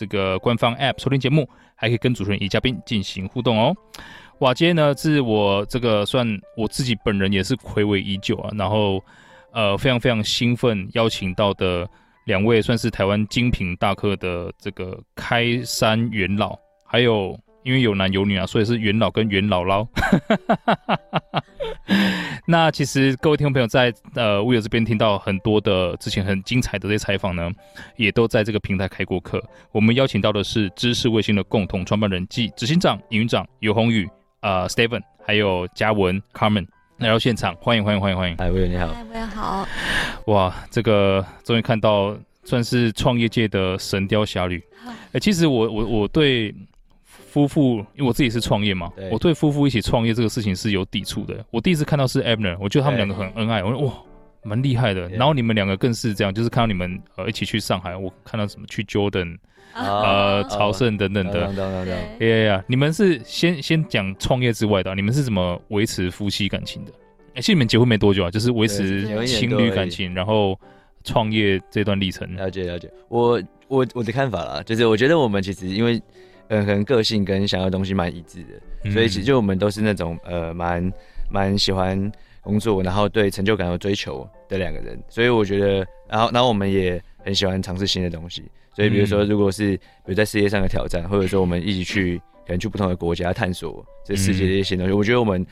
这个官方 App 收听节目，还可以跟主持人与嘉宾进行互动哦。哇，今天呢是我这个算我自己本人也是睽违已久啊，然后。呃，非常非常兴奋，邀请到的两位算是台湾精品大客的这个开山元老，还有因为有男有女啊，所以是元老跟元姥姥。那其实各位听众朋友在呃 Will 这边听到很多的之前很精彩的这些采访呢，也都在这个平台开过课。我们邀请到的是知识卫星的共同创办人暨执行长、营运长尤宏宇啊、呃、Steven，还有嘉文 Carmen。来到现场，欢迎欢迎欢迎欢迎！嗨，Will 你好。嗨，Will 好。哇，这个终于看到算是创业界的神雕侠侣。哎、欸，其实我我我对夫妇，因为我自己是创业嘛，我对夫妇一起创业这个事情是有抵触的。我第一次看到是 Abner，我觉得他们两个很恩爱，我说哇，蛮厉害的。然后你们两个更是这样，就是看到你们呃一起去上海，我看到什么去 Jordan。呃，朝圣等等的，对呀呀，你们是先先讲创业之外的，你们是怎么维持夫妻感情的？哎，其实你们结婚没多久啊，就是维持情侣感情，然后创业这段历程。了解了解，我我我的看法啦，就是我觉得我们其实因为呃可能个性跟想要的东西蛮一致的，所以其实就我们都是那种呃蛮蛮喜欢工作，然后对成就感有追求的两个人，所以我觉得，然后然后我们也很喜欢尝试新的东西。所以，比如说，如果是比如在事业上的挑战，或者说我们一起去，可能去不同的国家探索这世界的一些东西，我觉得我们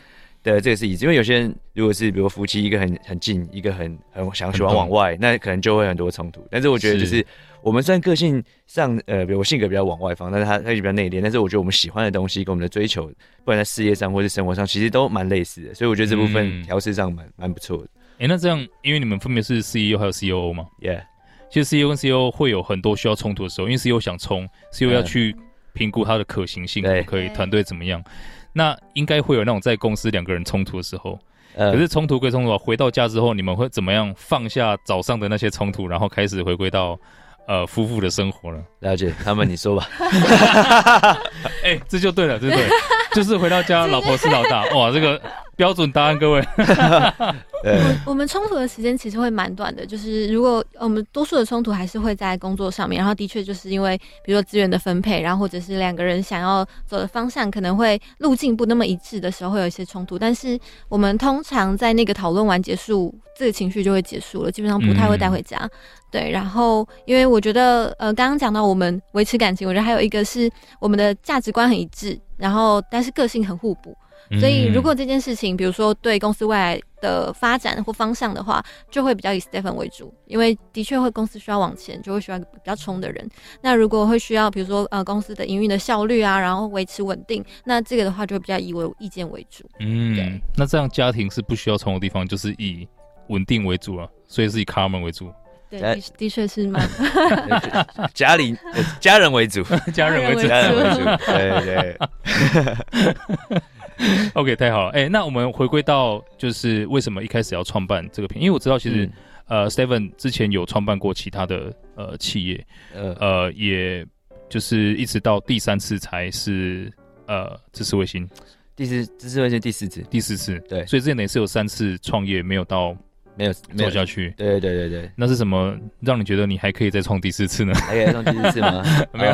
的这个是一致。因为有些人如果是比如夫妻，一个很很近，一个很很想喜欢往外，那可能就会很多冲突。但是我觉得，就是我们虽然个性上，呃，比如我性格比较往外放，但是他他也比较内敛。但是我觉得我们喜欢的东西跟我们的追求，不管在事业上或是生活上，其实都蛮类似的。所以我觉得这部分调试上蛮蛮不错的。哎，那这样，因为你们分别是 CEO 还有 COO 嘛？Yeah。其实 CEO 跟 CEO 会有很多需要冲突的时候，因为 CEO 想冲，CEO 要去评估它的可行性，可，可以团队怎么样？那应该会有那种在公司两个人冲突的时候，可是冲突归冲突，回到家之后你们会怎么样放下早上的那些冲突，然后开始回归到呃夫妇的生活了？了解，他们你说吧。哎、欸，这就对了，这就对了，就是回到家，老婆是老大，哇，这个。标准答案，各位。我们冲突的时间其实会蛮短的，就是如果我们多数的冲突还是会在工作上面，然后的确就是因为比如说资源的分配，然后或者是两个人想要走的方向可能会路径不那么一致的时候，会有一些冲突。但是我们通常在那个讨论完结束，这个情绪就会结束了，基本上不太会带回家。嗯、对，然后因为我觉得呃，刚刚讲到我们维持感情，我觉得还有一个是我们的价值观很一致，然后但是个性很互补。所以，如果这件事情，比如说对公司未来的发展或方向的话，就会比较以 Stephen 为主，因为的确会公司需要往前，就会需要比较冲的人。那如果会需要，比如说呃公司的营运的效率啊，然后维持稳定，那这个的话就会比较以我意见为主。嗯，那这样家庭是不需要冲的地方，就是以稳定为主啊，所以是以 Carmen 为主。对，的的确是蛮 家里家人为主，家人为主，家人为主，对对。OK，太好了。哎、欸，那我们回归到就是为什么一开始要创办这个品？因为我知道其实、嗯、呃，Steven 之前有创办过其他的呃企业，呃呃，也就是一直到第三次才是呃知识卫星，第四知识卫星第四次，第四次对，所以之前等于是有三次创业没有到。没有做下去，对对对对，那是什么让你觉得你还可以再创第四次呢？还可以创第四次吗？没有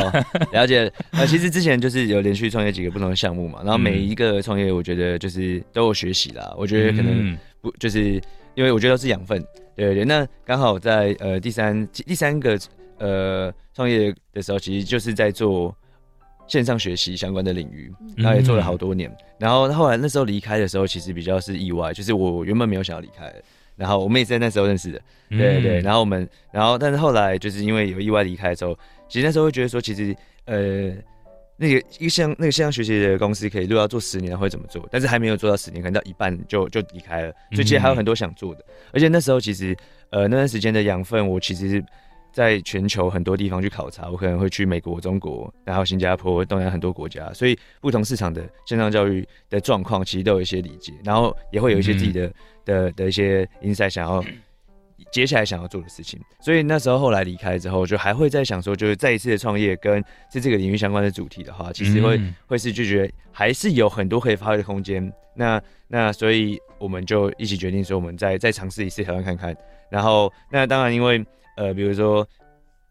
了解。呃，其实之前就是有连续创业几个不同的项目嘛，然后每一个创业，我觉得就是都有学习啦。我觉得可能不就是因为我觉得都是养分，对对对。那刚好在呃第三第三个呃创业的时候，其实就是在做线上学习相关的领域，然后也做了好多年。然后后来那时候离开的时候，其实比较是意外，就是我原本没有想要离开。然后我们也是在那时候认识的，对对对。然后我们，然后但是后来就是因为有意外离开的时候，其实那时候会觉得说，其实呃，那个一个像那个线上学习的公司，可以如果要做十年会怎么做？但是还没有做到十年，可能到一半就就离开了。所以其实还有很多想做的。而且那时候其实呃那段时间的养分，我其实在全球很多地方去考察，我可能会去美国、中国，然后新加坡、东南亚很多国家，所以不同市场的线上教育的状况，其实都有一些理解，然后也会有一些自己的、嗯、的的一些 insight 想要接下来想要做的事情。所以那时候后来离开之后，就还会在想说，就是再一次的创业跟是这个领域相关的主题的话，其实会、嗯、会是就觉得还是有很多可以发挥的空间。那那所以我们就一起决定说，我们再再尝试一次台湾看看。然后那当然因为。呃，比如说，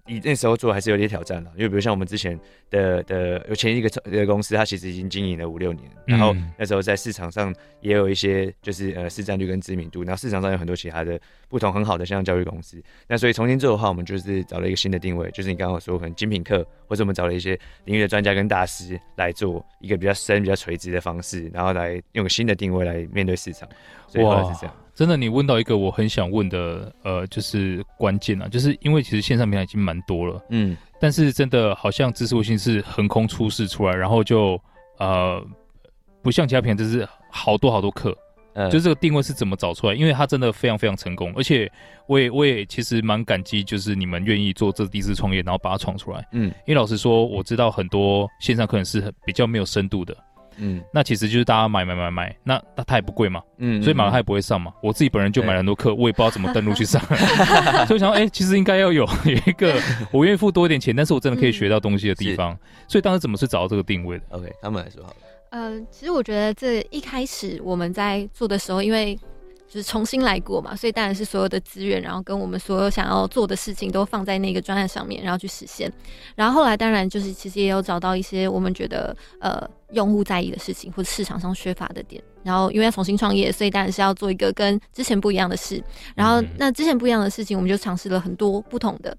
你那时候做还是有点挑战了，因为比如像我们之前的的有前一个的公司，它其实已经经营了五六年，然后那时候在市场上也有一些就是呃市占率跟知名度，然后市场上有很多其他的不同很好的线上教育公司，那所以重新做的话，我们就是找了一个新的定位，就是你刚刚说可能精品课，或者我们找了一些领域的专家跟大师来做一个比较深、比较垂直的方式，然后来用个新的定位来面对市场，所以后来是这样。真的，你问到一个我很想问的，呃，就是关键啊，就是因为其实线上平台已经蛮多了，嗯，但是真的好像知识卫星是横空出世出来，然后就呃，不像其他平台，就是好多好多课，嗯，就这个定位是怎么找出来？因为它真的非常非常成功，而且我也我也其实蛮感激，就是你们愿意做这第一次创业，然后把它闯出来，嗯，因为老实说，我知道很多线上课程是比较没有深度的。嗯，那其实就是大家买买买买，那那它也不贵嘛，嗯，所以买了它也不会上嘛。我自己本人就买了很多课，我也不知道怎么登录去上，所以我想说，哎、欸，其实应该要有有一个我愿意付多一点钱，但是我真的可以学到东西的地方。所以当时怎么是找到这个定位的？OK，他们来说好了。呃，其实我觉得这一开始我们在做的时候，因为就是重新来过嘛，所以当然是所有的资源，然后跟我们所有想要做的事情都放在那个专案上面，然后去实现。然后后来当然就是其实也有找到一些我们觉得呃。用户在意的事情，或者市场上缺乏的点，然后因为要重新创业，所以当然是要做一个跟之前不一样的事。然后那之前不一样的事情，我们就尝试了很多不同的。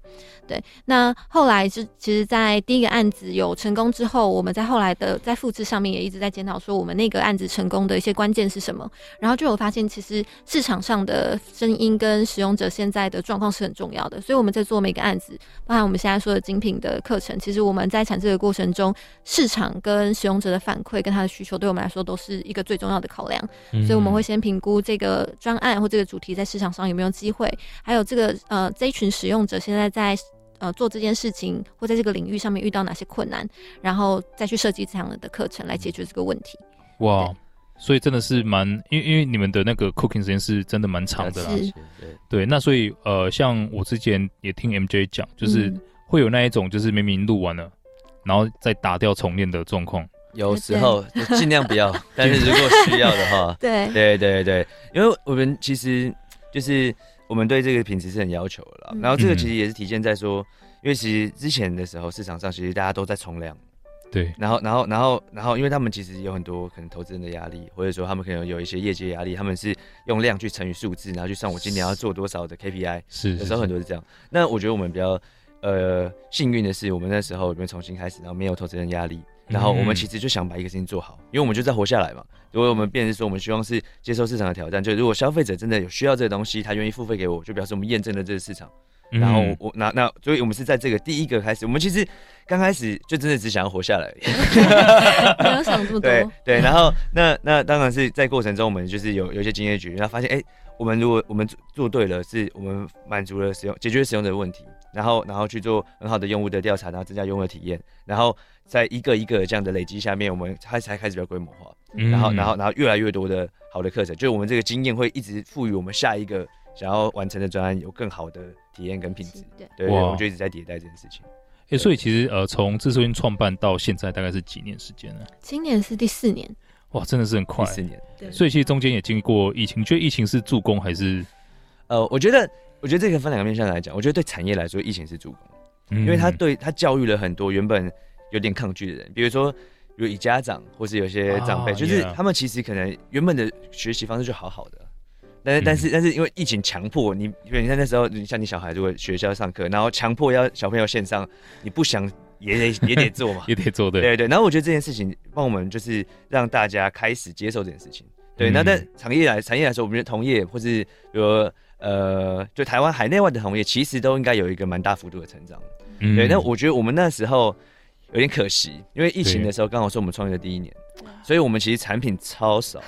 对，那后来就其实，在第一个案子有成功之后，我们在后来的在复制上面也一直在检讨，说我们那个案子成功的一些关键是什么。然后就有发现，其实市场上的声音跟使用者现在的状况是很重要的。所以我们在做每个案子，包含我们现在说的精品的课程，其实我们在产制的过程中，市场跟使用者的反馈跟他的需求，对我们来说都是一个最重要的考量，嗯、所以我们会先评估这个专案或这个主题在市场上有没有机会，还有这个呃这一群使用者现在在呃做这件事情或在这个领域上面遇到哪些困难，然后再去设计这样的课程来解决这个问题。哇，所以真的是蛮，因为因为你们的那个 cooking 时间是真的蛮长的啦，是。对，那所以呃像我之前也听 MJ 讲，就是会有那一种就是明明录完了，然后再打掉重练的状况。有时候尽量不要，但是如果需要的话，对对对对，因为我们其实就是我们对这个品质是很要求的啦。嗯、然后这个其实也是体现在说，因为其实之前的时候市场上其实大家都在冲量，对。然后然后然后然后，因为他们其实有很多可能投资人的压力，或者说他们可能有一些业绩压力，他们是用量去乘以数字，然后去算我今年要做多少的 KPI。是，是，是。有时候很多是这样。那我觉得我们比较呃幸运的是，我们那时候我们重新开始，然后没有投资人压力。然后我们其实就想把一个事情做好，因为我们就在活下来嘛。如果我们变成说，我们希望是接受市场的挑战，就如果消费者真的有需要这个东西，他愿意付费给我，就表示我们验证了这个市场。然后我那那，所以我们是在这个第一个开始，我们其实刚开始就真的只想要活下来 没有想这么多。对对，然后那那当然是在过程中，我们就是有有一些经验局，然后发现哎，我们如果我们做对了，是我们满足了使用解决使用者的问题。然后，然后去做很好的用户的调查，然后增加用户的体验，然后在一个一个这样的累积下面，我们才才开始比较规模化。嗯、然后，然后，然后越来越多的好的课程，就是我们这个经验会一直赋予我们下一个想要完成的专案有更好的体验跟品质。对，对，我们就一直在迭代这件事情。哎，所以其实呃，从知识卫星创办到现在大概是几年时间呢？今年是第四年。哇，真的是很快。第四年。对。所以其实中间也经历过疫情，你觉得疫情是助攻还是？呃，我觉得，我觉得这个分两个面向来讲，我觉得对产业来说，疫情是助攻。因为他对他教育了很多原本有点抗拒的人，比如说有以家长或是有些长辈，就是他们其实可能原本的学习方式就好好的，但是但是但是因为疫情强迫你，因为你看那时候你像你小孩如果学校上课，然后强迫要小朋友线上，你不想也得也得做嘛，也得做对对对。然后我觉得这件事情帮我们就是让大家开始接受这件事情。对，那但产业来产业来说，我们觉得同业或是比如。呃，就台湾海内外的同业，其实都应该有一个蛮大幅度的成长。嗯，对。那我觉得我们那时候有点可惜，因为疫情的时候刚好是我们创业的第一年，所以我们其实产品超少，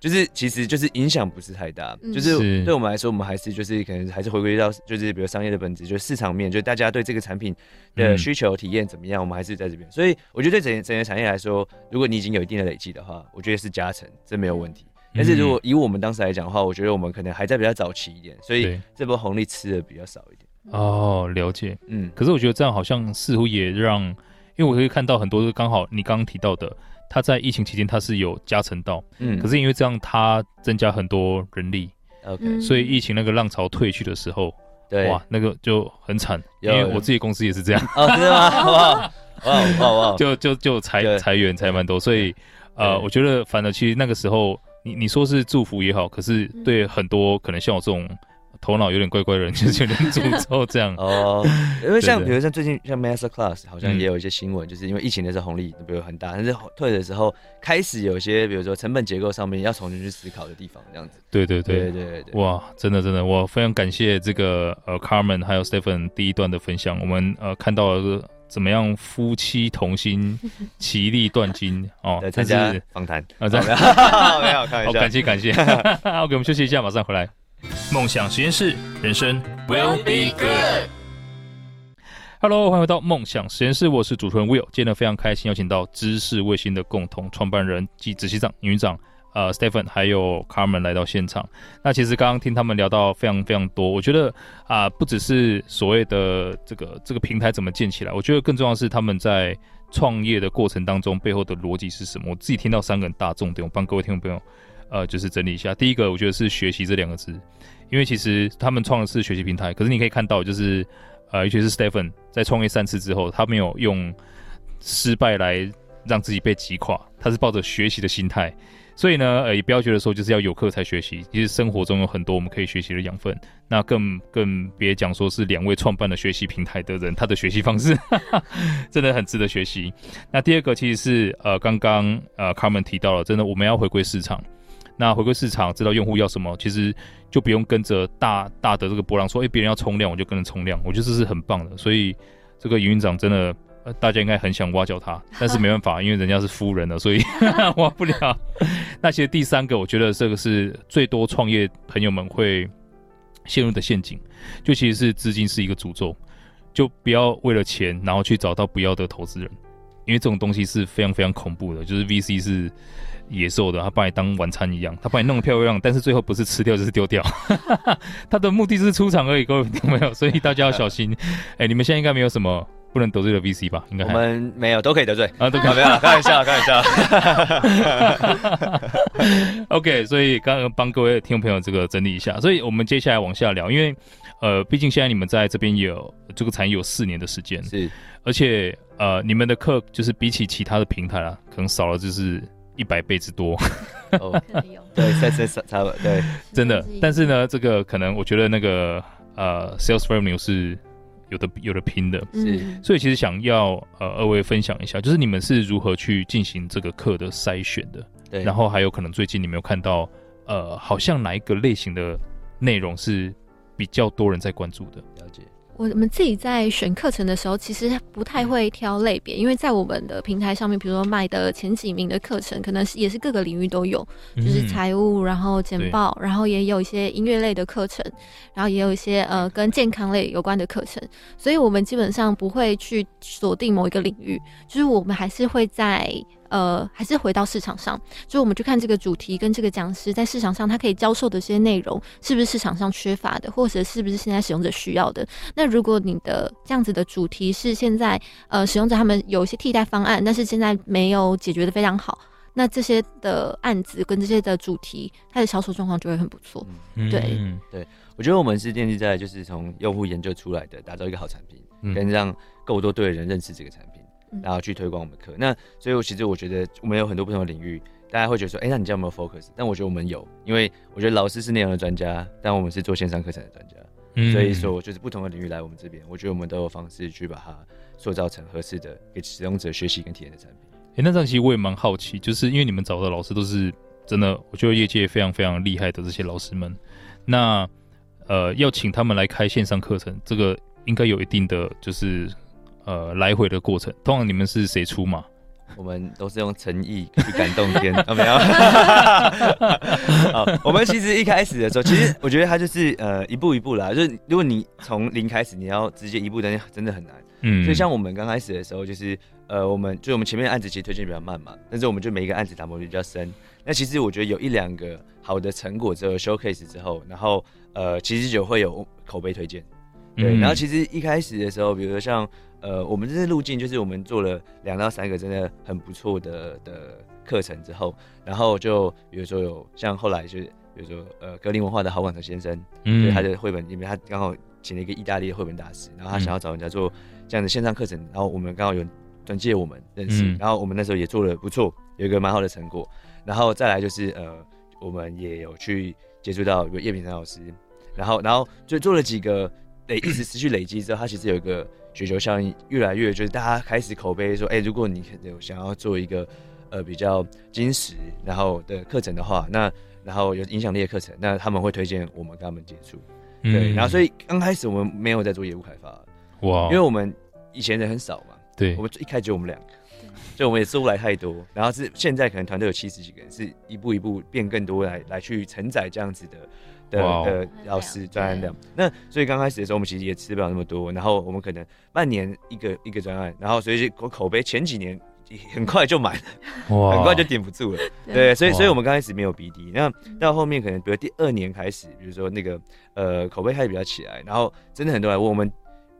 就是其实就是影响不是太大，嗯就是对我们来说，我们还是就是可能还是回归到就是比如商业的本质，就是市场面，就是大家对这个产品的需求体验怎么样，我们还是在这边。所以我觉得对整整个产业来说，如果你已经有一定的累积的话，我觉得是加成，这没有问题。但是如果以我们当时来讲的话，我觉得我们可能还在比较早期一点，所以这波红利吃的比较少一点。哦，了解。嗯，可是我觉得这样好像似乎也让，因为我可以看到很多，刚好你刚刚提到的，它在疫情期间它是有加成到，嗯，可是因为这样它增加很多人力，OK，所以疫情那个浪潮退去的时候，对，哇，那个就很惨，因为我自己公司也是这样，哦，真的吗？哇哇哇哇，就就就裁裁员裁蛮多，所以呃，我觉得反而其实那个时候。你你说是祝福也好，可是对很多可能像我这种头脑有点怪怪的人，就是有点诅 咒这样哦。因为像比如像最近像 Master Class 好像也有一些新闻，就是因为疫情的时候红利比如很大，但是退的时候开始有些比如说成本结构上面要重新去思考的地方，这样子。对对对对对对。哇，真的真的，我非常感谢这个呃 Carmen 还有 Stephen 第一段的分享，我们呃看到了。怎么样？夫妻同心，其利断金哦。参加访谈啊，这样没有，开玩笑。感谢感谢。OK，我们休息一下，马上回来。梦想实验室，人生 will be good。Hello，欢迎回到梦想实验室，我是主持人 Will。今天呢，非常开心邀请到知识卫星的共同创办人及执行长、营运长。呃，Stephen 还有 Carmen 来到现场。那其实刚刚听他们聊到非常非常多，我觉得啊、不只是所谓的这个这个平台怎么建起来，我觉得更重要的是他们在创业的过程当中背后的逻辑是什么。我自己听到三个很大重点，我帮各位听众朋友呃，就是整理一下。第一个，我觉得是学习这两个字，因为其实他们创的是学习平台，可是你可以看到，就是呃，尤其是 Stephen 在创业三次之后，他没有用失败来让自己被击垮，他是抱着学习的心态。所以呢，呃，也不要觉得说就是要有课才学习，其实生活中有很多我们可以学习的养分。那更更别讲说是两位创办的学习平台的人，他的学习方式哈哈 真的很值得学习。那第二个其实是呃，刚刚呃，Carmen 提到了，真的我们要回归市场。那回归市场，知道用户要什么，其实就不用跟着大大的这个波浪说，诶，别人要冲量我就跟着冲量，我觉得这是很棒的。所以这个营运长真的。呃，大家应该很想挖角他，但是没办法，因为人家是夫人了，所以 挖不了。那其实第三个，我觉得这个是最多创业朋友们会陷入的陷阱，就其实是资金是一个诅咒，就不要为了钱，然后去找到不要的投资人，因为这种东西是非常非常恐怖的，就是 VC 是野兽的，他把你当晚餐一样，他把你弄得漂亮，但是最后不是吃掉就是丢掉，他的目的是出场而已，各位听到没有？所以大家要小心。哎、欸，你们现在应该没有什么。不能得罪的 VC 吧？应该我们没有，都可以得罪啊，都可以。没有，开玩笑，开玩笑。OK，所以刚刚帮各位听众朋友这个整理一下，所以我们接下来往下聊，因为呃，毕竟现在你们在这边有这个产业有四年的时间，是，而且呃，你们的课就是比起其他的平台啊，可能少了就是一百倍之多。哦，对，在在差不多，对，真的。但是呢，这个可能我觉得那个呃，Sales Revenue 是。有的有的拼的，是，所以其实想要呃二位分享一下，就是你们是如何去进行这个课的筛选的，对，然后还有可能最近你没有看到呃，好像哪一个类型的内容是比较多人在关注的？了解。我们自己在选课程的时候，其实不太会挑类别，因为在我们的平台上面，比如说卖的前几名的课程，可能是也是各个领域都有，就是财务，然后简报，然后也有一些音乐类的课程，然后也有一些呃跟健康类有关的课程，所以我们基本上不会去锁定某一个领域，就是我们还是会在。呃，还是回到市场上，所以我们去看这个主题跟这个讲师在市场上他可以教授的这些内容，是不是市场上缺乏的，或者是不是现在使用者需要的？那如果你的这样子的主题是现在呃使用者他们有一些替代方案，但是现在没有解决的非常好，那这些的案子跟这些的主题，它的销售状况就会很不错。嗯、对，对，我觉得我们是建立在就是从用户研究出来的，打造一个好产品，嗯、跟让够多对的人认识这个产品。然后去推广我们的课，那所以，我其实我觉得我们有很多不同的领域，大家会觉得说，哎，那你这样有没有 focus？但我觉得我们有，因为我觉得老师是内容的专家，但我们是做线上课程的专家，嗯，所以说就是不同的领域来我们这边，我觉得我们都有方式去把它塑造成合适的给使用者学习跟体验的产品。哎，那这样其实我也蛮好奇，就是因为你们找的老师都是真的，我觉得业界非常非常厉害的这些老师们，那呃，要请他们来开线上课程，这个应该有一定的就是。呃，来回的过程，通常你们是谁出嘛？我们都是用诚意去感动天，啊 没有？好，我们其实一开始的时候，其实我觉得他就是呃一步一步来，就是如果你从零开始，你要直接一步登天，真的很难。嗯，所以像我们刚开始的时候，就是呃，我们就我们前面的案子其实推荐比较慢嘛，但是我们就每一个案子打磨比较深。那其实我觉得有一两个好的成果之后，showcase 之后，然后呃，其实就会有口碑推荐。对，然后其实一开始的时候，比如说像呃，我们这次路径就是我们做了两到三个真的很不错的的课程之后，然后就比如说有像后来就是比如说呃格林文化的郝广成先生，嗯，对他的绘本里面他刚好请了一个意大利的绘本大师，然后他想要找人家做这样的线上课程，然后我们刚好有转介我们认识，嗯、然后我们那时候也做了不错，有一个蛮好的成果，然后再来就是呃，我们也有去接触到有叶品成老师，然后然后就做了几个。累一直持续累积之后，他其实有一个雪球效应，越来越就是大家开始口碑说，哎、欸，如果你有想要做一个呃比较精实然后的课程的话，那然后有影响力的课程，那他们会推荐我们跟他们接触。对，嗯、然后所以刚开始我们没有在做业务开发，哇，因为我们以前人很少嘛，对，我们一开始就我们两个，就我们也做不来太多，然后是现在可能团队有七十几个人，是一步一步变更多来来去承载这样子的。的的老师专案的，那所以刚开始的时候，我们其实也吃不了那么多，然后我们可能半年一个一个专案，然后所以口口碑前几年很快就满了，哇，很快就顶不住了，对，所以所以我们刚开始没有 BD，那到后面可能比如第二年开始，比如说那个呃口碑开始比较起来，然后真的很多人问我们，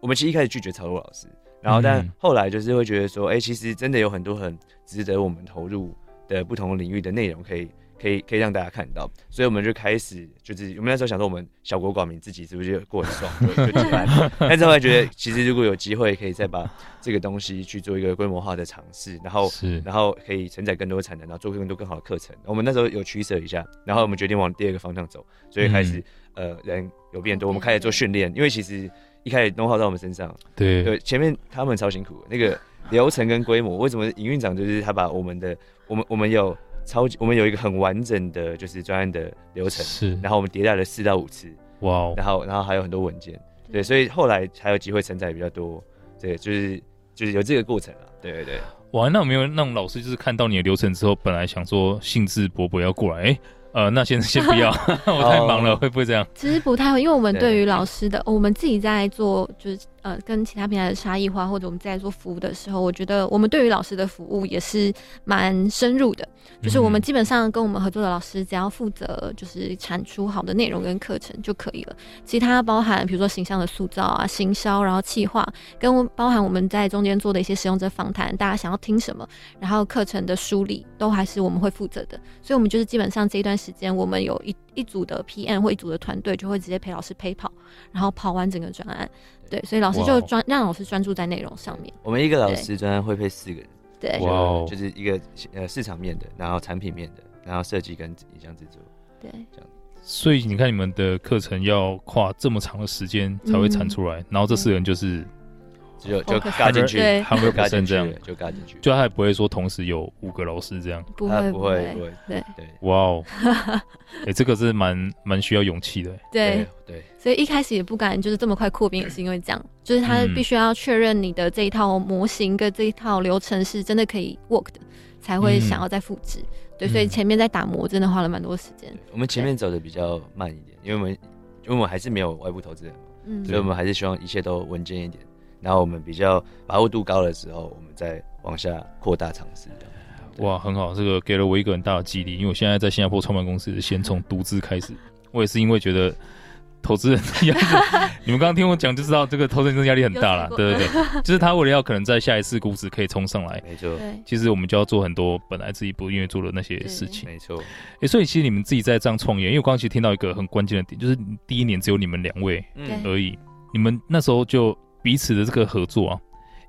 我们其实一开始拒绝曹璐老师，然后但后来就是会觉得说，哎，其实真的有很多很值得我们投入的不同领域的内容可以。可以可以让大家看到，所以我们就开始就是我们那时候想说，我们小国寡民自己是不是 就过很爽，就就办。但是后来觉得，其实如果有机会，可以再把这个东西去做一个规模化的尝试，然后是然后可以承载更多的产能，然后做更多更好的课程。我们那时候有取舍一下，然后我们决定往第二个方向走，所以开始、嗯、呃人有变多，我们开始做训练，因为其实一开始 know-how 在我们身上，对对，前面他们超辛苦，那个流程跟规模，为什么营运长就是他把我们的我们我们有。超级，我们有一个很完整的，就是专案的流程，是，然后我们迭代了四到五次，哇 Wow，然后然后还有很多文件，对，所以后来才有机会承载比较多，对，就是就是有这个过程啊，对对对，哇，那有没有那种老师就是看到你的流程之后，本来想说兴致勃勃要过来，哎、欸。呃，那先 先不要，我太忙了，会不会这样？其实不太会，因为我们对于老师的，我们自己在做，就是呃，跟其他平台的差异化，或者我们在做服务的时候，我觉得我们对于老师的服务也是蛮深入的。就是我们基本上跟我们合作的老师，只要负责就是产出好的内容跟课程就可以了。其他包含比如说形象的塑造啊、行销，然后企划，跟包含我们在中间做的一些使用者访谈，大家想要听什么，然后课程的梳理，都还是我们会负责的。所以，我们就是基本上这一段时间，我们有一一组的 PM 或一组的团队，就会直接陪老师陪跑，然后跑完整个专案。对，所以老师就专让老师专注在内容上面。我们一个老师专案会配四个人，对.就是一个呃市场面的，然后产品面的，然后设计跟影像制作，对，这样。所以你看，你们的课程要跨这么长的时间才会产出来，嗯、然后这四个人就是。就就嘎进去，他们会嘎进去，就嘎进去，就他也不会说同时有五个老师这样，不会不会不会，对。对，哇哦，哎，这个是蛮蛮需要勇气的，对。对，所以一开始也不敢就是这么快扩编，也是因为这样，就是他必须要确认你的这一套模型跟这一套流程是真的可以 work 的，才会想要再复制，对，所以前面在打磨真的花了蛮多时间。我们前面走的比较慢一点，因为我们因为我们还是没有外部投资人，嗯，所以我们还是希望一切都稳健一点。然后我们比较把握度高的时候，我们再往下扩大尝试。哇，很好，这个给了我一个很大的激励，因为我现在在新加坡创办公司，先从独资开始。我也是因为觉得投资人的压力，你们刚刚听我讲就知道，这个投资人的压力很大了。对对对，就是他为了要可能在下一次估值可以冲上来，没错。其实我们就要做很多本来自己不愿意做的那些事情，没错。哎，所以其实你们自己在这样创业，因为我刚刚其实听到一个很关键的点，就是第一年只有你们两位而已，你们那时候就。彼此的这个合作啊，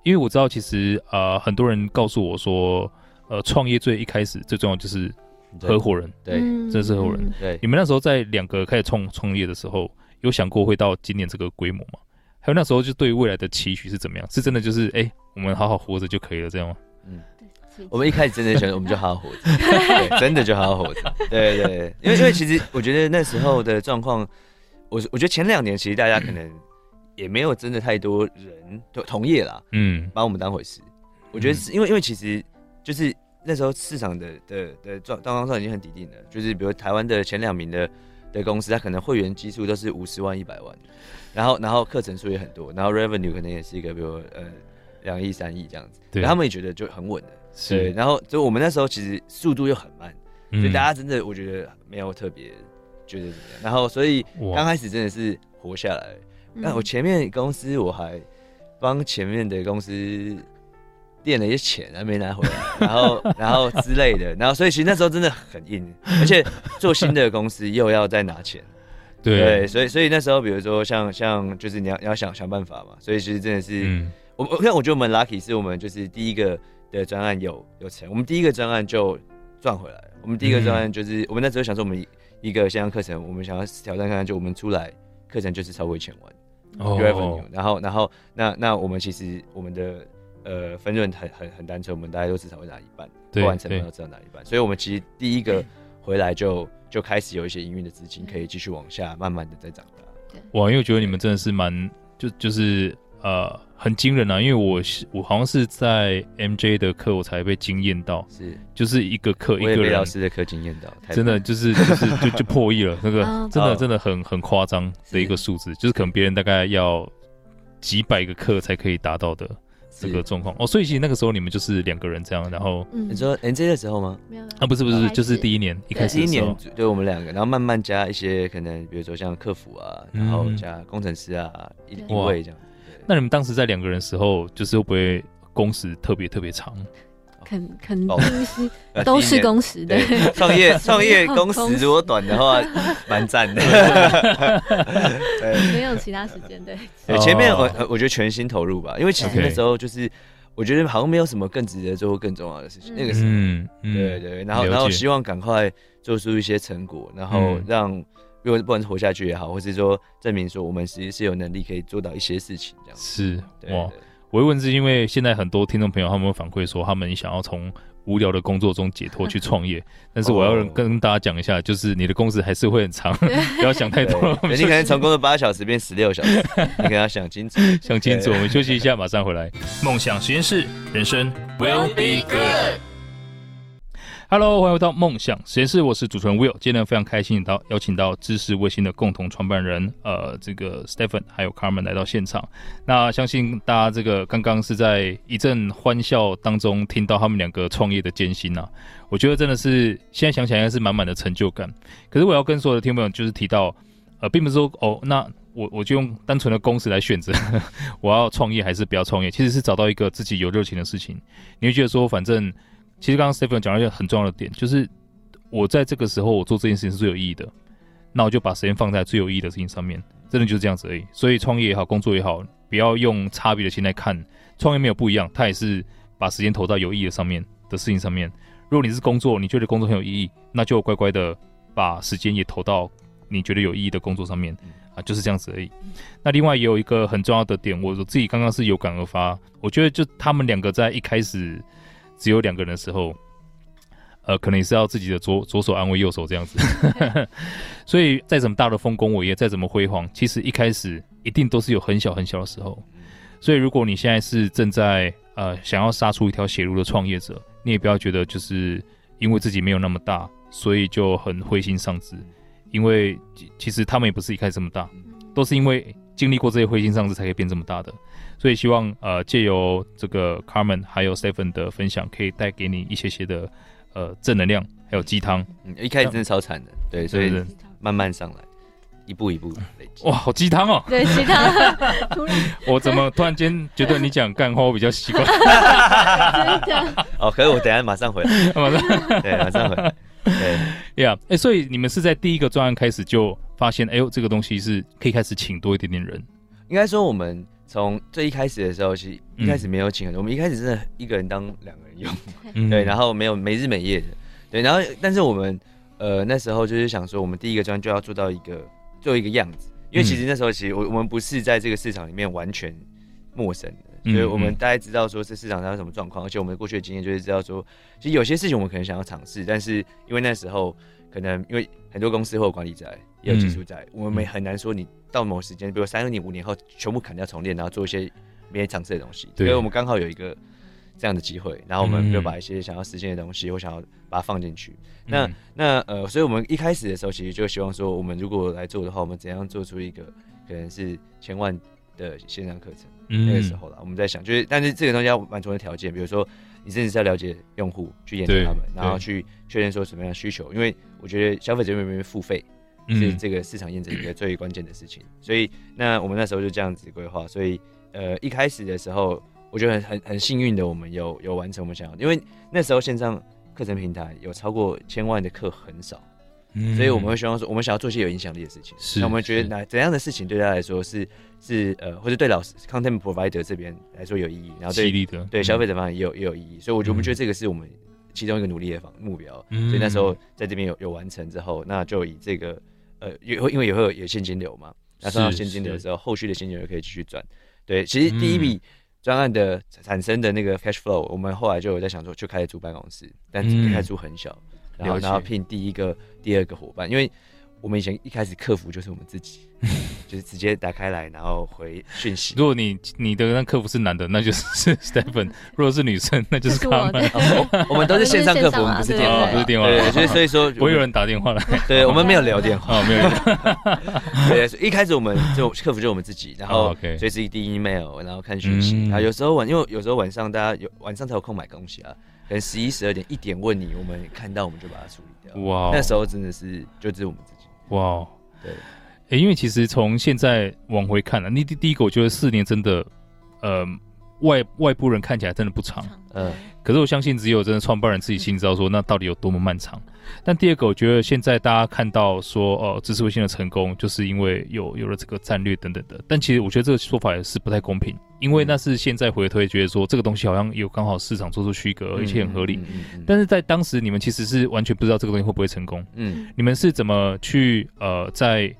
因为我知道其实呃很多人告诉我说，呃创业最一开始最重要就是合伙人，对，这是合伙人。对，你们那时候在两个开始创创业的时候，有想过会到今年这个规模吗？还有那时候就对于未来的期许是怎么样？是真的就是哎、欸，我们好好活着就可以了这样吗？嗯，我们一开始真的想，我们就好好活着，对，真的就好好活着。对，对对，因为因为其实我觉得那时候的状况，我我觉得前两年其实大家可能。也没有真的太多人同同业啦，嗯，把我们当回事。我觉得是因为因为其实就是那时候市场的的的状状况上已经很底定了，就是比如台湾的前两名的的公司，它可能会员基数都是五十万、一百万，然后然后课程数也很多，然后 revenue 可能也是一个比如呃两亿、三亿这样子，对，他们也觉得就很稳的，是。然后就我们那时候其实速度又很慢，所以大家真的我觉得没有特别觉得怎么样，然后所以刚开始真的是活下来。那我前面公司我还帮前面的公司垫了一些钱，还没拿回来，然后然后之类的，然后所以其实那时候真的很硬，而且做新的公司又要再拿钱，对，对，所以所以那时候比如说像像就是你要你要想想办法嘛，所以其实真的是、嗯、我我看我觉得我们 lucky 是我们就是第一个的专案有有成，我们第一个专案就赚回来，我们第一个专案就是、嗯、我们那时候想说我们一个线上课程，我们想要挑战看看，就我们出来课程就是超过一千万。Oh. Revenue, 然后，然后，那那我们其实我们的呃分润很很很单纯，我们大家都至少会拿一半，不完成都要至少拿一半，所以我们其实第一个 回来就就开始有一些营运的资金可以继续往下慢慢的再长大。哇，因为我觉得你们真的是蛮就就是。呃，很惊人啊！因为我是我好像是在 MJ 的课，我才被惊艳到，是。就是一个课一个人。老师的课惊艳到，真的就是就是就就破亿了，那个 真的真的很很夸张的一个数字，就是可能别人大概要几百个课才可以达到的这个状况。哦。所以其实那个时候你们就是两个人这样，然后你说 MJ 的时候吗？没有啊，不是不是，就是第一年一开始第一年就我们两个，然后慢慢加一些可能，比如说像客服啊，然后加工程师啊，一一位这样。那你们当时在两个人的时候，就是会不会工时特别特别长？肯肯定是都是工时的。创业 创业工时如果短的话，蛮赞的。没有其他时间对。对，前面我我觉得全心投入吧，因为其实那时候就是我觉得好像没有什么更值得做更重要的事情。那个时候，嗯，对对，然后然后希望赶快做出一些成果，然后让。因为不管是活下去也好，或是说证明说我们其实是有能力可以做到一些事情，这样是哇。我会问是因为现在很多听众朋友他们会反馈说，他们想要从无聊的工作中解脱去创业，但是我要跟大家讲一下，就是你的工时还是会很长，不要想太多。你可能从工作八小时变十六小时，你可能要想清楚，想清楚。我们休息一下，马上回来。梦想实验室，人生 will be good。Hello，欢迎回到梦想实验室，我是主持人 Will。今天，非常开心到邀请到知识卫星的共同创办人，呃，这个 Stephen 还有 Carmen 来到现场。那相信大家这个刚刚是在一阵欢笑当中听到他们两个创业的艰辛呐、我觉得真的是现在想起来应该是满满的成就感。可是我要跟所有的听众朋友就是提到，呃，并不是说哦，那我我就用单纯的公式来选择 我要创业还是不要创业，其实是找到一个自己有热情的事情。你会觉得说，反正。其实刚刚 Stephen 讲了一个很重要的点，就是我在这个时候我做这件事情是最有意义的，那我就把时间放在最有意义的事情上面，真的就是这样子而已。所以创业也好，工作也好，不要用差别的心来看，创业没有不一样，它也是把时间投到有意义的上面的事情上面。如果你是工作，你觉得工作很有意义，那就乖乖的把时间也投到你觉得有意义的工作上面啊，就是这样子而已。那另外也有一个很重要的点，我自己刚刚是有感而发，我觉得就他们两个在一开始。只有两个人的时候，呃，可能也是要自己的左左手安慰右手这样子，所以再怎么大的丰功伟业，再怎么辉煌，其实一开始一定都是有很小很小的时候。所以如果你现在是正在呃想要杀出一条血路的创业者，你也不要觉得就是因为自己没有那么大，所以就很灰心丧志，因为其实他们也不是一开始这么大，都是因为经历过这些灰心丧志才可以变这么大的。所以希望呃借由这个 Carmen 还有 Stephen 的分享，可以带给你一些些的呃正能量，还有鸡汤。嗯，一开始真的超惨的，对，所以慢慢上来，一步一步累积。哇，好鸡汤哦！对，鸡汤。我怎么突然间觉得你讲干话我比较习惯？哦，可是我等下马上回来，马上对，马上回来。对呀，哎，所以你们是在第一个专案开始就发现，哎呦，这个东西是可以开始请多一点点人。应该说我们。从最一开始的时候，其实一开始没有请很多，嗯、我们一开始真的一个人当两个人用，嗯、对，然后没有没日没夜的，对，然后但是我们呃那时候就是想说，我们第一个专就要做到一个做一个样子，因为其实那时候其实我我们不是在这个市场里面完全陌生的，所以我们大概知道说这市场上有什么状况，而且我们过去的经验就是知道说，其实有些事情我们可能想要尝试，但是因为那时候可能因为很多公司会有管理在，也有技术在，嗯、我们没很难说你。到某时间，比如三年、五年后，全部砍掉重练，然后做一些没尝试的东西。对，所以我们刚好有一个这样的机会，然后我们就把一些想要实现的东西，或想要把它放进去。嗯、那那呃，所以我们一开始的时候，其实就希望说，我们如果来做的话，我们怎样做出一个可能是千万的线上课程？嗯、那个时候了，我们在想，就是但是这个东西要满足的条件，比如说你甚至是要了解用户，去研究他们，然后去确认说什么样的需求，因为我觉得消费者愿不愿意付费是这个市场验证一个最关键的事情。所以那我们那时候就这样子规划，所以呃一开始的时候。我觉得很很很幸运的，我们有有完成我们想要的，因为那时候线上课程平台有超过千万的课很少，嗯，所以我们会希望说，我们想要做一些有影响力的事情。是，那我们觉得哪怎样的事情对他来说是是呃，或者对老师 content provider 这边来说有意义，然后对对消费者方也有也有意义，所以我觉得我们觉得这个是我们其中一个努力的方目标。嗯，所以那时候在这边有有完成之后，那就以这个呃，也会因为也会有有现金流嘛，那算到现金流的时候，后续的现金流可以继续转。对，其实第一笔。专案的产生的那个 cash flow，我们后来就有在想说，就开始租办公室，但是开始租很小，嗯、然后然后聘第一个、第二个伙伴，因为。我们以前一开始克服就是我们自己，就是直接打开来，然后回讯息。如果你你的那客服是男的，那就是 Stephen；如果是女生，那就是他们。我们都是线上 客服，我们不是电话，不是电话。对，所以所以说不会有人打电话来。对，我们没有聊电话，没有。对，一开始我们就客服就我们自己，然后随时递 email，然后看讯息。啊，有时候晚，因为有时候晚上大家有晚上才有空买东西啊，可能十一十二点一点问你，我们看到我们就把它处理掉。哇，那时候真的是就只有我们自己。哇对，哎、欸，因为其实从现在往回看了，你第第一个，我觉得四年真的，呃，外外部人看起来真的不长，嗯，可是我相信只有真的创办人自己心知道说，那到底有多么漫长。但第二个，我觉得现在大家看到说，哦、呃，知识卫星的成功，就是因为有有了这个战略等等的。但其实我觉得这个说法也是不太公平，因为那是现在回推觉得说这个东西好像有刚好市场做出区隔，而且很合理。嗯嗯嗯嗯、但是在当时你们其实是完全不知道这个东西会不会成功。嗯，你们是怎么去呃在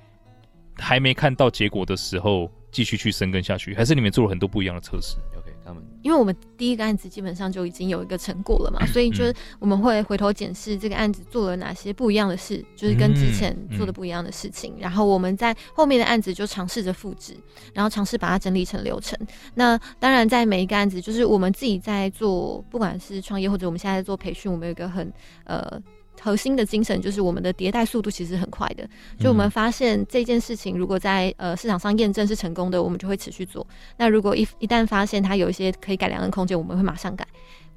还没看到结果的时候继续去深耕下去，还是你们做了很多不一样的测试？OK，他们？因为我们第一个案子基本上就已经有一个成果了嘛，所以就是我们会回头检视这个案子做了哪些不一样的事，就是跟之前做的不一样的事情，然后我们在后面的案子就尝试着复制，然后尝试把它整理成流程。那当然，在每一个案子，就是我们自己在做，不管是创业或者我们现在在做培训，我们有一个很呃。核心的精神就是我们的迭代速度其实很快的。就我们发现这件事情，如果在呃市场上验证是成功的，我们就会持续做。那如果一一旦发现它有一些可以改良的空间，我们会马上改。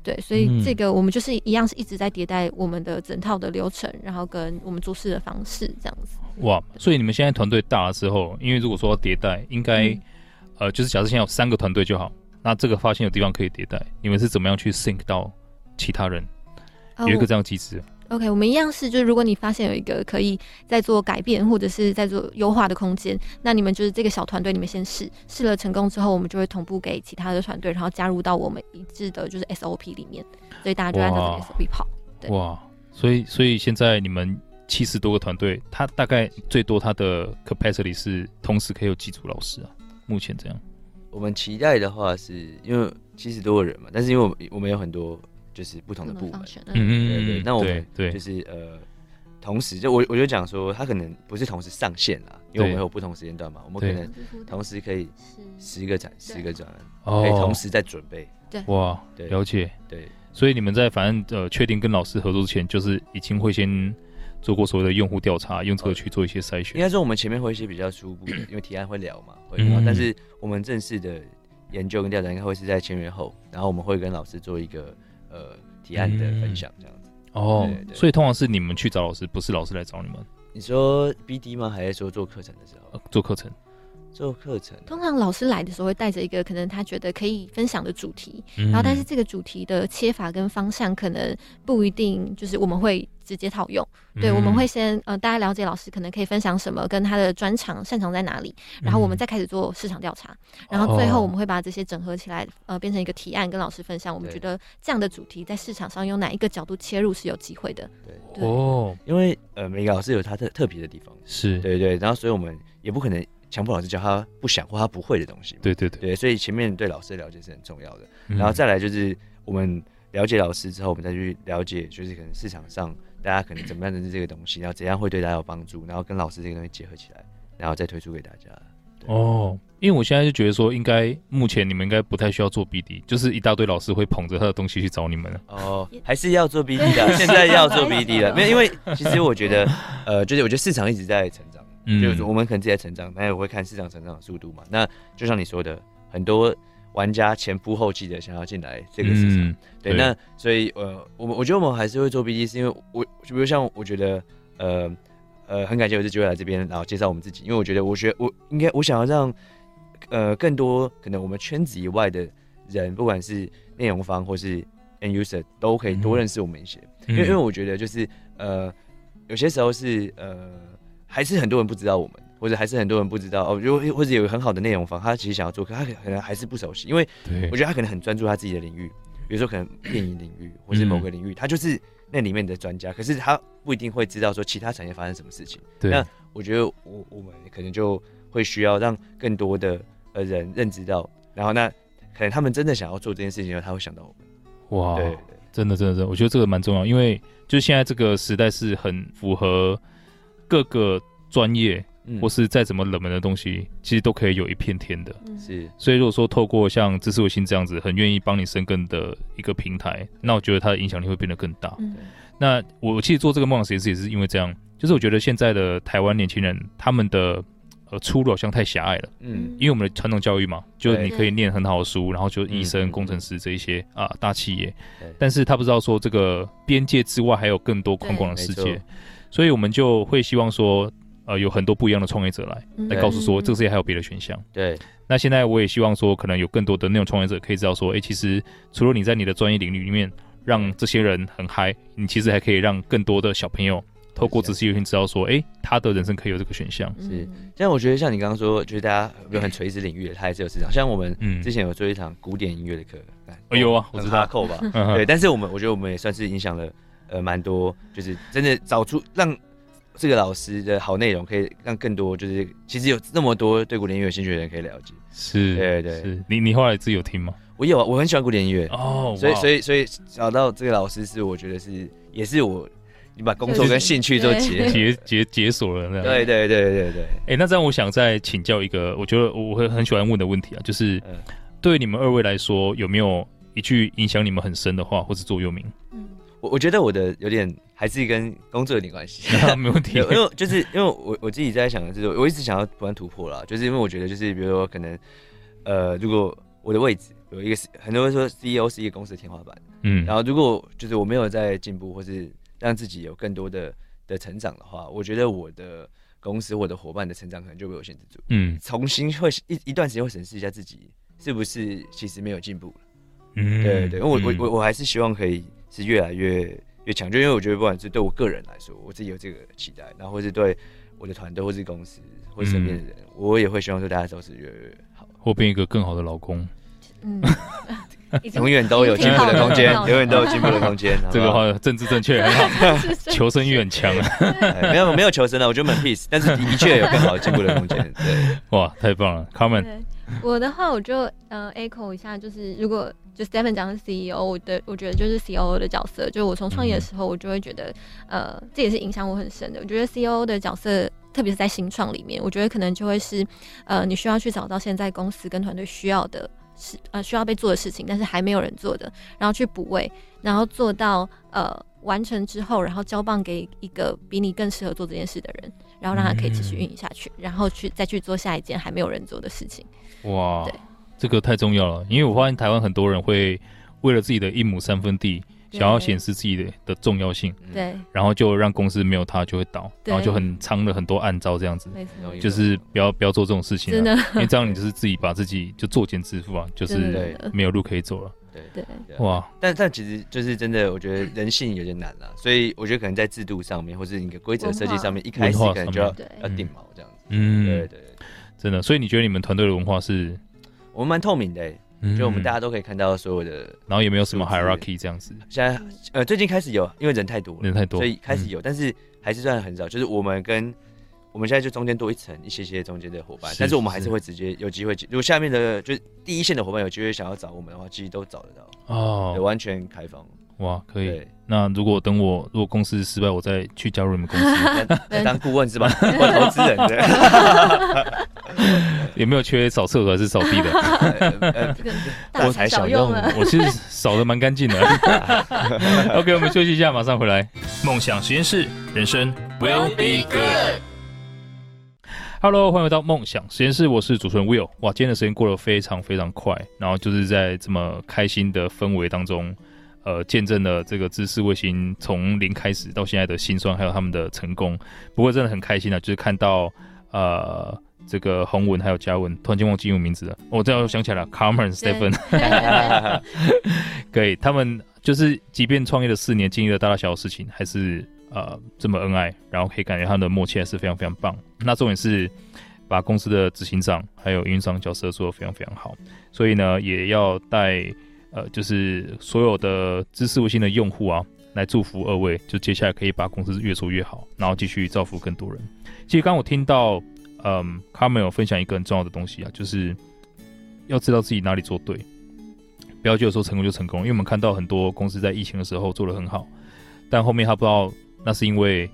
对，所以这个我们就是一样是一直在迭代我们的整套的流程，然后跟我们做事的方式这样子。哇，所以你们现在团队大了之后，因为如果说要迭代，应该、嗯、呃就是假设现在有三个团队就好。那这个发现有地方可以迭代，你们是怎么样去 sync 到其他人？有一个这样机制。OK，我们一样是，就是如果你发现有一个可以在做改变或者是在做优化的空间，那你们就是这个小团队，你们先试，试了成功之后，我们就会同步给其他的团队，然后加入到我们一致的就是 SOP 里面，所以大家就按照这个 SOP 跑。对哇，所以所以现在你们七十多个团队，它大概最多它的 capacity 是同时可以有几组老师啊？目前这样，我们期待的话是因为七十多个人嘛，但是因为我们我们有很多。就是不同的部门，嗯嗯对对。那我们对就是呃，同时就我我就讲说，他可能不是同时上线啦，因为我们有不同时间段嘛，我们可能同时可以十个展十个展，可以同时在准备。对哇，了解对。所以你们在反正呃确定跟老师合作之前，就是已经会先做过所谓的用户调查，用这个去做一些筛选。应该说我们前面会一些比较初步的，因为提案会聊嘛，会聊。但是我们正式的研究跟调查应该会是在签约后，然后我们会跟老师做一个。呃，提案的分享这样子哦，对对对，所以通常是你们去找老师，不是老师来找你们。你说 BD 吗？还是说做课程的时候？呃、做课程，做课程。通常老师来的时候会带着一个可能他觉得可以分享的主题，嗯、然后但是这个主题的切法跟方向可能不一定，就是我们会。直接套用，对，我们会先呃，大家了解老师可能可以分享什么，跟他的专长擅长在哪里，然后我们再开始做市场调查，然后最后我们会把这些整合起来，呃，变成一个提案跟老师分享。我们觉得这样的主题在市场上用哪一个角度切入是有机会的。对，哦，因为呃，每个老师有他特特别的地方，是。对对，然后所以我们也不可能强迫老师教他不想或他不会的东西。对对对，对，所以前面对老师的了解是很重要的，然后再来就是我们了解老师之后，我们再去了解就是可能市场上。大家可能怎么样认识这个东西，然后怎样会对大家有帮助，然后跟老师这个东西结合起来，然后再推出给大家。哦。因为我现在就觉得说，应该目前你们应该不太需要做 BD，就是一大堆老师会捧着他的东西去找你们了。哦，还是要做 BD 的，现在要做 BD 了。没有，因为其实我觉得，呃，就是我觉得市场一直在嗯，就是我们可能自己在成长，但也会看市场成长的速度嘛。那就像你说的，很多玩家前仆后继的想要进来这个市场，嗯、对，对，那所以呃，我们我觉得我们还是会做 BD，是因为我就比如像我觉得，呃呃，很感谢有这机会来这边，然后介绍我们自己，因为我觉得我觉得我应该我想要让。呃，更多可能我们圈子以外的人，不管是内容方或是 end user，都可以多认识我们一些。嗯、因为因为我觉得就是呃，有些时候是呃，还是很多人不知道我们，或者还是很多人不知道哦，如果或者有很好的内容方，他其实想要做，可他可能还是不熟悉。因为我觉得他可能很专注他自己的领域，比如说可能电影领域或是某个领域，嗯、他就是那里面的专家，可是他不一定会知道说其他产业发生什么事情。对，那我觉得我我们可能就会需要让更多的。呃人认知到，然后那可能他们真的想要做这件事情，他会想到我们。哇，对，真的，真的，真的，我觉得这个蛮重要，因为就是现在这个时代是很符合各个专业，嗯、或是再怎么冷门的东西，其实都可以有一片天的。是、嗯，所以如果说透过像知识卫星这样子，很愿意帮你生根的一个平台，那我觉得它的影响力会变得更大。嗯、那我其实做这个梦想实验室也是因为这样，就是我觉得现在的台湾年轻人他们的。呃，出路好像太狭隘了。嗯，因为我们的传统教育嘛，就是你可以念很好的书，然后就医生、工程师这一些啊大企业。但是他不知道说这个边界之外还有更多宽广的世界，所以我们就会希望说，呃，有很多不一样的创业者来来告诉说，这个世界还有别的选项。对。那现在我也希望说，可能有更多的那种创业者可以知道说，哎，其实除了你在你的专业领域里面让这些人很嗨，你其实还可以让更多的小朋友。透过知识有幸知道说，哎、欸，他的人生可以有这个选项。是，像我觉得像你刚刚说，就是大家有很垂直领域的，他还是有市场。像我们之前有做一场古典音乐的课，哎有啊，我知道扣吧，对。但是我们我觉得我们也算是影响了呃蛮多，就是真的找出让这个老师的好内容，可以让更多就是其实有那么多对古典音乐有兴趣的人可以了解。是，对对。是你你后来自己有听吗？我有啊，我很喜欢古典音乐哦，所以所以所以找到这个老师是我觉得是也是我。你把工作跟兴趣都解解解解锁了，那样对对对对对。哎，那这样我想再请教一个，我觉得我会很喜欢问的问题啊，就是对你们二位来说，有没有一句影响你们很深的话，或是座右铭？嗯，我我觉得我的有点还是跟工作有点关系，没问题。因为就是因为我我自己在想的就是，我一直想要不断突破啦，就是因为我觉得就是比如说可能呃，如果我的位置有一个很多人说 CEO 是一个公司的天花板，嗯，然后如果就是我没有在进步或是让自己有更多的的成长的话，我觉得我的公司、我的伙伴的成长可能就被我限制住。嗯，重新会一一段时间会审视一下自己是不是其实没有进步了。嗯，对对对，因为我我我我还是希望可以是越来越越强，就因为我觉得不管是对我个人来说，我自己有这个期待，然后或是对我的团队，或是公司，或是身边的人，嗯、我也会希望说大家都是越来越好，或变一个更好的老公。嗯。永远都有进步的空间，永远都有进步的空间。这个话政治正确很好，求生欲很强啊。没有没有求生的，我觉得蛮 peace，但是的确有更好的进步的空间。对，哇，太棒了，Carmen。我的话，我就呃 echo 一下，就是如果就 Stephen 讲的是 CEO，我的我觉得就是 COO 的角色，就我从创业的时候，我就会觉得，呃，这也是影响我很深的。我觉得 COO 的角色，特别是在新创里面，我觉得可能就会是，呃，你需要去找到现在公司跟团队需要的。是呃需要被做的事情，但是还没有人做的，然后去补位，然后做到呃完成之后，然后交棒给一个比你更适合做这件事的人，然后让他可以继续运营下去，嗯、然后去再去做下一件还没有人做的事情。哇，对，这个太重要了，因为我发现台湾很多人会为了自己的一亩三分地。想要显示自己的的重要性，对，然后就让公司没有他就会倒，然后就很藏了很多暗招这样子，就是不要不要做这种事情，真的，因为这样你就是自己把自己就作茧自缚啊，就是没有路可以走了，对对，哇，但但其实就是真的，我觉得人性有点难了，所以我觉得可能在制度上面或是你的规则设计上面，一开始可能就要要定锚这样子，嗯，对对，真的，所以你觉得你们团队的文化是，我们蛮透明的。就我们大家都可以看到所有的，然后也没有什么 hierarchy 这样子。现在呃，最近开始有，因为人太多，人太多，所以开始有，但是还是算很少。就是我们跟我们现在就中间多一层一些些中间的伙伴，但是我们还是会直接有机会。如果下面的就是第一线的伙伴有机会想要找我们的话，其实都找得到哦，完全开放。哇，可以。那如果等我如果公司失败，我再去加入你们公司 当顾问是吧？我投资人对。有没有缺扫厕所还是扫地的？大材小用了。我其实扫的蛮干净的。OK，我们休息一下，马上回来。梦想实验室，人生 will be good。Hello，欢迎回到梦想实验室，我是主持人 Will。哇，今天的时间过得非常非常快，然后就是在这么开心的氛围当中，呃，见证了这个知识卫星从零开始到现在的辛酸，还有他们的成功。不过真的很开心啊，就是看到呃这个洪文还有嘉文，突然间忘记用名字了。我这样想起来了，Carmen、Stephen，可以，他们就是即便创业了四年，经历了大大小小事情，还是。呃，这么恩爱，然后可以感觉他们的默契还是非常非常棒。那重点是把公司的执行长还有运营运长角色做得非常非常好，所以呢，也要带呃，就是所有的知识卫星的用户啊，来祝福二位，就接下来可以把公司越做越好，然后继续造福更多人。其实刚我听到，嗯，Carmen 有分享一个很重要的东西啊，就是要知道自己哪里做对，不要觉得说成功就成功，因为我们看到很多公司在疫情的时候做得很好，但后面他不知道。那是因为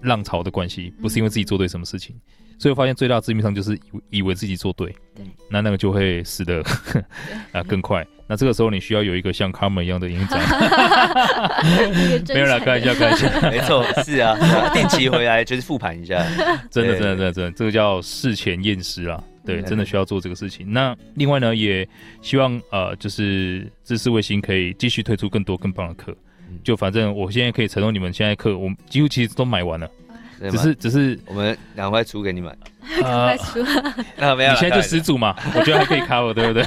浪潮的关系，不是因为自己做对什么事情，嗯、所以我发现最大的致命伤就是以以为自己做对，对，那那个就会死的 啊更快。那这个时候你需要有一个像 Carmen 一样的营长，没有啦，开玩笑，开玩笑，没错，是啊，定期回来就是复盘一下，真的，真的，真的，真的，这个叫事前验尸啊，对，真的需要做这个事情。那另外呢，也希望呃，就是知识卫星可以继续推出更多更棒的课。就反正我现在可以承诺你们现在课，我们几乎其实都买完了，只是只是我们赶快出给你们。赶快出，那没有，你现在就十组嘛，我觉得还可以 cover，对不对？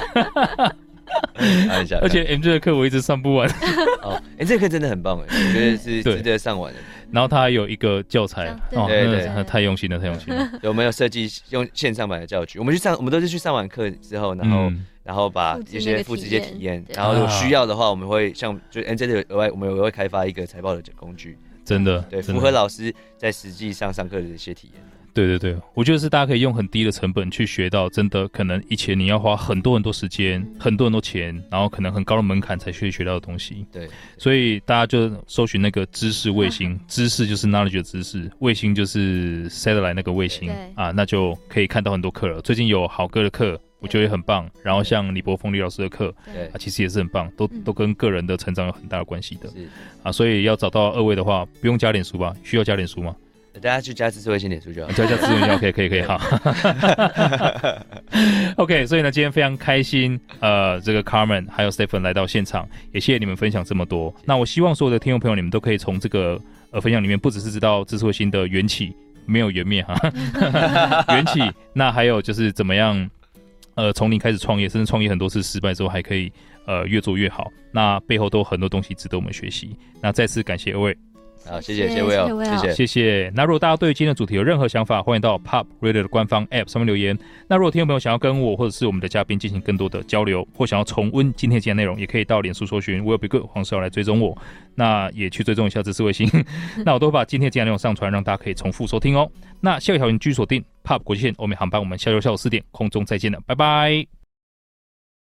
而且 MJ 的课我一直上不完。哦，哎，这课真的很棒哎，我觉得是值得上完的。然后他还有一个教材，哦，对对，太用心了，太用心了。有没有设计用线上版的教具？我们去上，我们都是去上完课之后，然后。然后把一些复制一些体验，然后有需要的话，我们会像就 NJ 的额外，我们也会开发一个财报的工具，真的对，符合老师在实际上上课的一些体验。对对对，我觉得是大家可以用很低的成本去学到，真的可能以前你要花很多很多时间、很多很多钱，然后可能很高的门槛才去学到的东西。对，所以大家就搜寻那个知识卫星，知识就是 knowledge 的知识，卫星就是 satellite 那个卫星啊，那就可以看到很多课了。最近有好哥的课。我觉得也很棒，然后像李博峰李老师的课，对啊，其实也是很棒，都都跟个人的成长有很大的关系的，是啊，所以要找到二位的话，不用加脸书吧？需要加脸书吗？大家去加知识卫星脸书就好，加加知识卫星 OK，可以可以好。OK，所以呢，今天非常开心，呃，这个 Carmen 还有 Stephen 来到现场，也谢谢你们分享这么多。那我希望所有的听众朋友，你们都可以从这个呃分享里面，不只是知道知识卫星的缘起，没有缘灭哈，缘起，那还有就是怎么样。呃，从零开始创业，甚至创业很多次失败之后，还可以呃越做越好。那背后都很多东西值得我们学习。那再次感谢二位，好，谢谢，谢谢 Will，谢谢，谢谢。那如果大家对今天的主题有任何想法，欢迎到 Pop Radio 的官方 App 上面留言。那如果听众朋友想要跟我或者是我们的嘉宾进行更多的交流，或想要重温今天节目内容，也可以到脸书搜寻 Will Be Good 黄少来追踪我。那也去追踪一下知识卫星。那我都会把今天节目内容上传，让大家可以重复收听哦。那下一条你继续锁定 Pop 国际线欧美航班，我们下周下午四点空中再见了，拜拜。